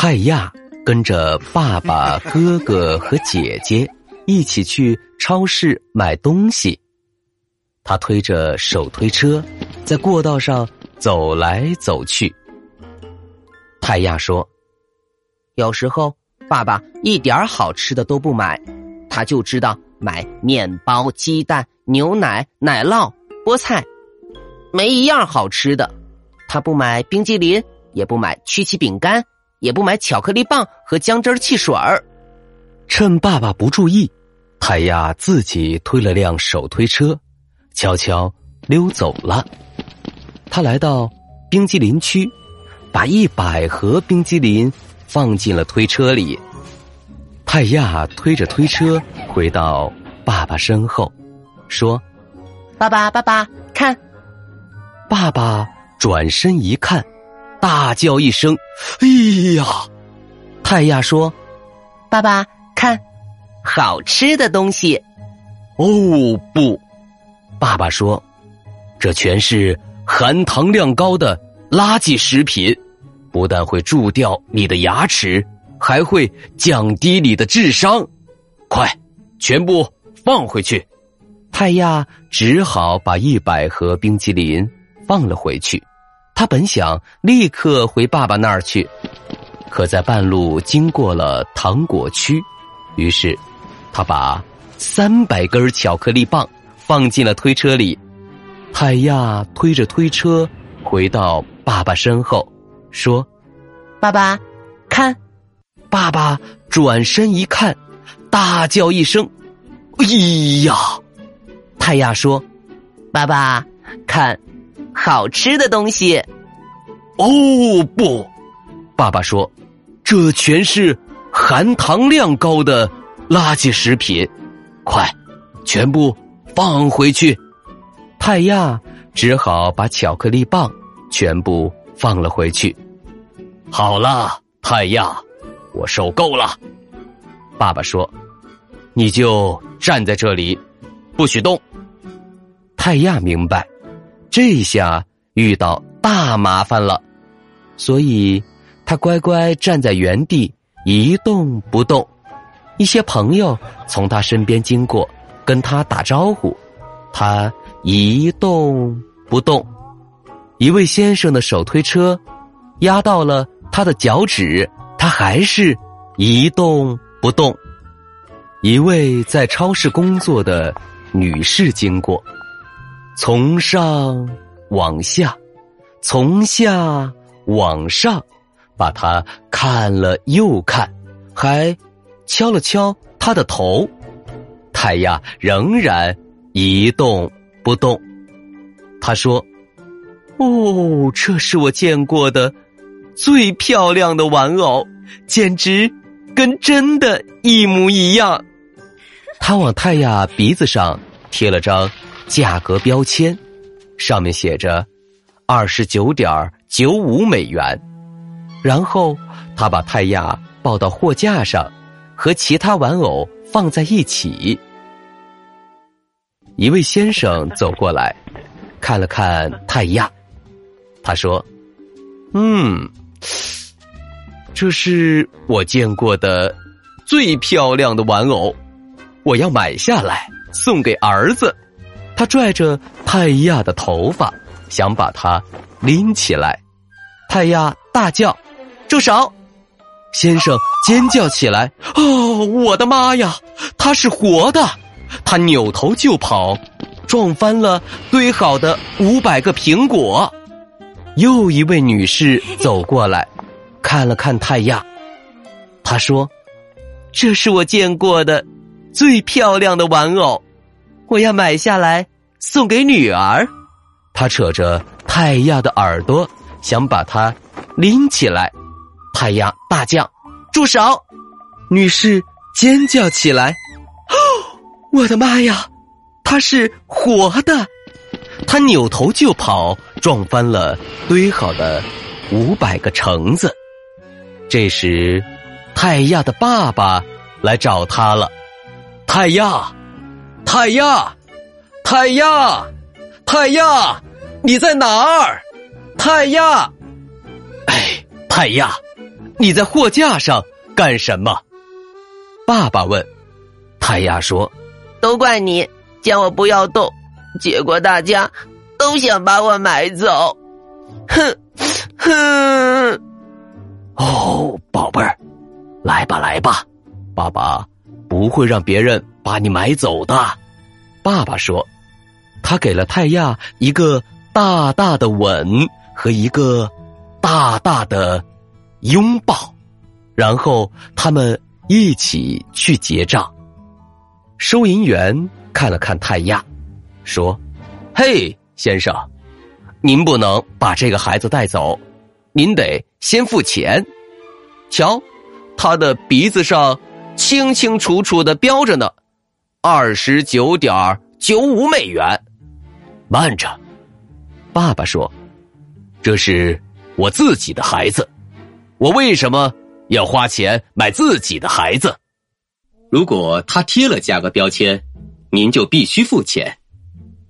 泰亚跟着爸爸、哥哥和姐姐一起去超市买东西。他推着手推车，在过道上走来走去。泰亚说：“有时候爸爸一点好吃的都不买，他就知道买面包、鸡蛋、牛奶、奶酪、菠菜，没一样好吃的。他不买冰激凌，也不买曲奇饼干。”也不买巧克力棒和姜汁汽水儿。趁爸爸不注意，泰亚自己推了辆手推车，悄悄溜走了。他来到冰激凌区，把一百盒冰激凌放进了推车里。泰亚推着推车回到爸爸身后，说：“爸爸，爸爸，看！”爸爸转身一看。大叫一声：“哎呀！”泰亚说：“爸爸，看，好吃的东西。”哦不，爸爸说：“这全是含糖量高的垃圾食品，不但会蛀掉你的牙齿，还会降低你的智商。快，全部放回去！”泰亚只好把一百盒冰淇淋放了回去。他本想立刻回爸爸那儿去，可在半路经过了糖果区，于是他把三百根巧克力棒放进了推车里。海亚推着推车回到爸爸身后，说：“爸爸，看！”爸爸转身一看，大叫一声：“哎呀！”泰亚说：“爸爸，看。”好吃的东西，哦不，爸爸说，这全是含糖量高的垃圾食品，快，全部放回去。泰亚只好把巧克力棒全部放了回去。好了，泰亚，我受够了。爸爸说，你就站在这里，不许动。泰亚明白。这下遇到大麻烦了，所以他乖乖站在原地一动不动。一些朋友从他身边经过，跟他打招呼，他一动不动。一位先生的手推车压到了他的脚趾，他还是一动不动。一位在超市工作的女士经过。从上往下，从下往上，把他看了又看，还敲了敲他的头。太阳仍然一动不动。他说：“哦，这是我见过的最漂亮的玩偶，简直跟真的一模一样。”他往太阳鼻子上贴了张。价格标签，上面写着二十九点九五美元。然后他把泰亚抱到货架上，和其他玩偶放在一起。一位先生走过来，看了看泰亚，他说：“嗯，这是我见过的最漂亮的玩偶，我要买下来送给儿子。”他拽着泰亚的头发，想把他拎起来。泰亚大叫：“住手！”先生尖叫起来：“哦，我的妈呀！他是活的！”他扭头就跑，撞翻了堆好的五百个苹果。又一位女士走过来，看了看泰亚，她说：“这是我见过的最漂亮的玩偶。”我要买下来送给女儿。他扯着泰亚的耳朵，想把他拎起来。泰亚大叫：“住手！”女士尖叫起来：“哦，我的妈呀！它是活的！”他扭头就跑，撞翻了堆好的五百个橙子。这时，泰亚的爸爸来找他了。泰亚，泰亚，泰亚，泰亚，你在哪儿？泰亚，哎，泰亚，你在货架上干什么？爸爸问。泰亚说：“都怪你，叫我不要动。”结果大家都想把我买走，哼哼！哦，宝贝儿，来吧来吧，爸爸不会让别人把你买走的。爸爸说，他给了泰亚一个大大的吻和一个大大的拥抱，然后他们一起去结账。收银员看了看泰亚。说：“嘿，先生，您不能把这个孩子带走，您得先付钱。瞧，他的鼻子上清清楚楚的标着呢，二十九点九五美元。慢着，爸爸说，这是我自己的孩子，我为什么要花钱买自己的孩子？如果他贴了价格标签，您就必须付钱。”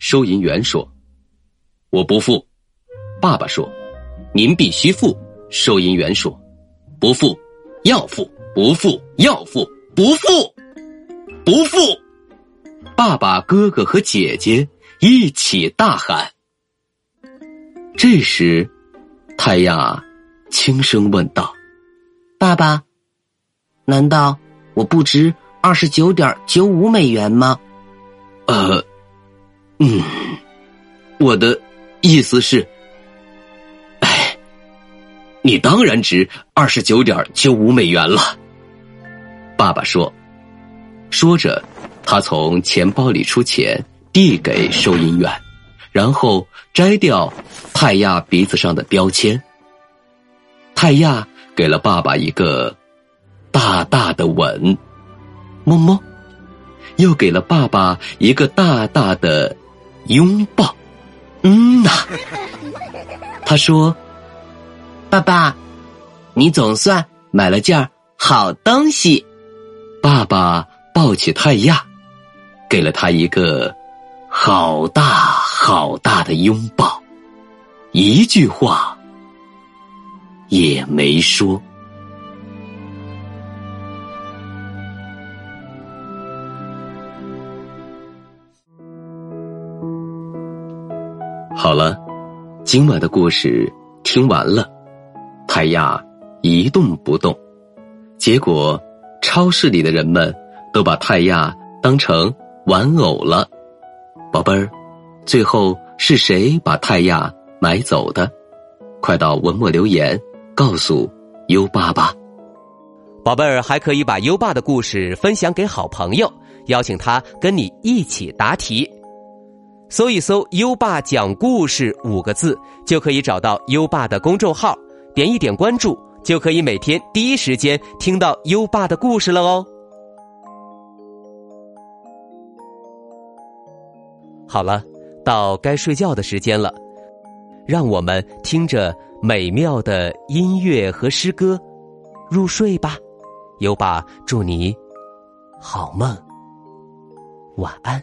收银员说：“我不付。”爸爸说：“您必须付。”收银员说：“不付，要付，不付，要付，不付，不付。”爸爸、哥哥和姐姐一起大喊。这时，泰亚轻声问道：“爸爸，难道我不值二十九点九五美元吗？”呃。嗯，我的意思是，哎，你当然值二十九点九五美元了。爸爸说，说着，他从钱包里出钱递给收银员，然后摘掉泰亚鼻子上的标签。泰亚给了爸爸一个大大的吻，么么，又给了爸爸一个大大的。拥抱，嗯呐，他说：“爸爸，你总算买了件好东西。”爸爸抱起泰亚，给了他一个好大好大的拥抱，一句话也没说。好了，今晚的故事听完了。泰亚一动不动，结果超市里的人们都把泰亚当成玩偶了。宝贝儿，最后是谁把泰亚买走的？快到文末留言告诉优爸吧。宝贝儿还可以把优爸的故事分享给好朋友，邀请他跟你一起答题。搜一搜“优爸讲故事”五个字，就可以找到优爸的公众号，点一点关注，就可以每天第一时间听到优爸的故事了哦。好了，到该睡觉的时间了，让我们听着美妙的音乐和诗歌入睡吧。优爸祝你好梦，晚安。《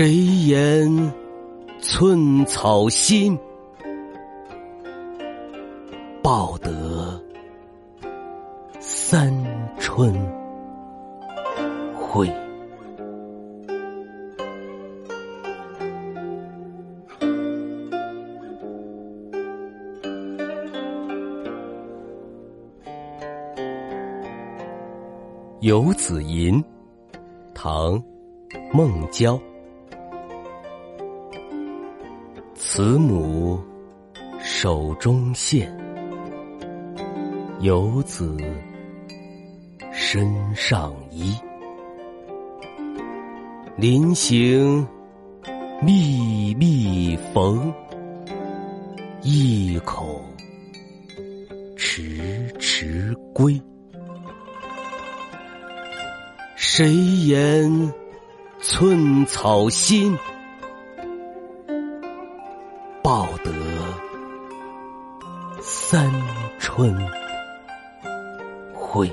谁言寸草心，报得三春晖。《游子吟》唐·孟郊，慈母手中线，游子身上衣。临行密密缝，意恐迟迟归。谁言寸草心，昏会